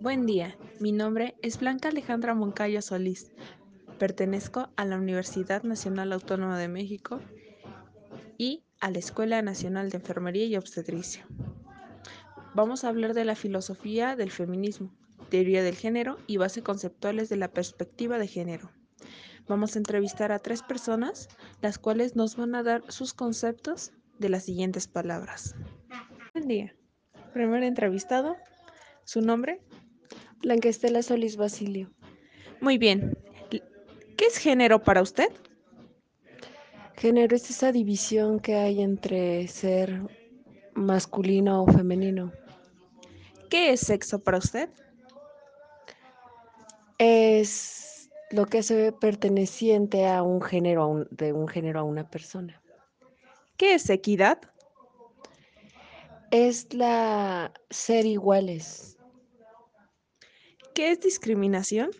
Buen día, mi nombre es Blanca Alejandra Moncayo Solís. Pertenezco a la Universidad Nacional Autónoma de México y a la Escuela Nacional de Enfermería y Obstetricia. Vamos a hablar de la filosofía del feminismo, teoría del género y bases conceptuales de la perspectiva de género. Vamos a entrevistar a tres personas, las cuales nos van a dar sus conceptos de las siguientes palabras. Buen día. Primer entrevistado, ¿su nombre? Blanca Estela Solís Basilio. Muy bien. ¿Qué es género para usted? Género es esa división que hay entre ser masculino o femenino. ¿Qué es sexo para usted? Es lo que se ve perteneciente a un género, a un- de un género a una persona. ¿Qué es equidad? Es la ser iguales. ¿Qué es discriminación?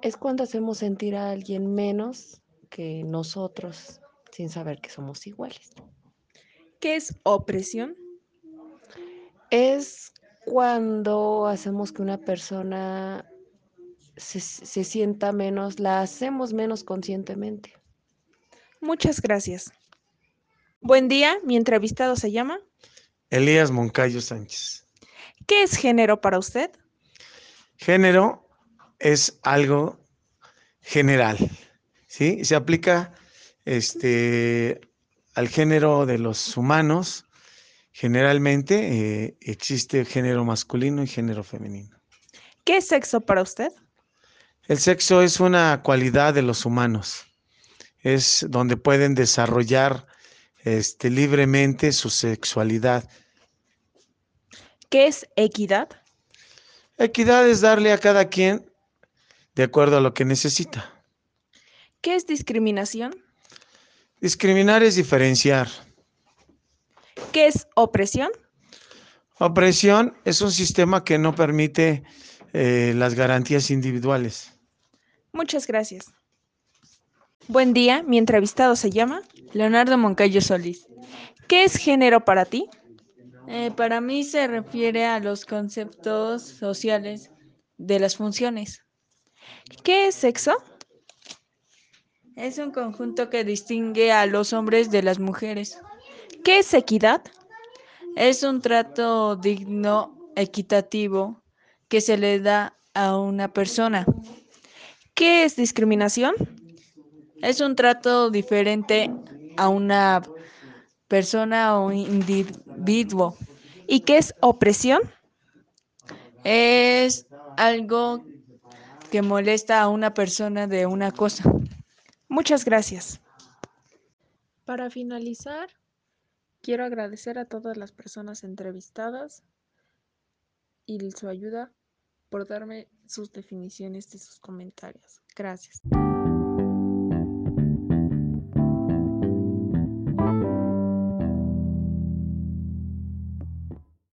Es cuando hacemos sentir a alguien menos que nosotros sin saber que somos iguales. ¿Qué es opresión? Es cuando hacemos que una persona se, se sienta menos, la hacemos menos conscientemente. Muchas gracias. Buen día, mi entrevistado se llama. Elías Moncayo Sánchez. ¿Qué es género para usted? Género es algo general, ¿sí? Se aplica este, al género de los humanos. Generalmente eh, existe género masculino y género femenino. ¿Qué es sexo para usted? El sexo es una cualidad de los humanos. Es donde pueden desarrollar este, libremente su sexualidad. ¿Qué es equidad? Equidad es darle a cada quien de acuerdo a lo que necesita. ¿Qué es discriminación? Discriminar es diferenciar. ¿Qué es opresión? Opresión es un sistema que no permite eh, las garantías individuales. Muchas gracias. Buen día, mi entrevistado se llama Leonardo Moncayo Solís. ¿Qué es género para ti? Eh, para mí se refiere a los conceptos sociales de las funciones. ¿Qué es sexo? Es un conjunto que distingue a los hombres de las mujeres. ¿Qué es equidad? Es un trato digno, equitativo, que se le da a una persona. ¿Qué es discriminación? Es un trato diferente a una persona o individuo. ¿Y qué es opresión? Es algo que molesta a una persona de una cosa. Muchas gracias. Para finalizar, quiero agradecer a todas las personas entrevistadas y su ayuda por darme sus definiciones de sus comentarios. Gracias.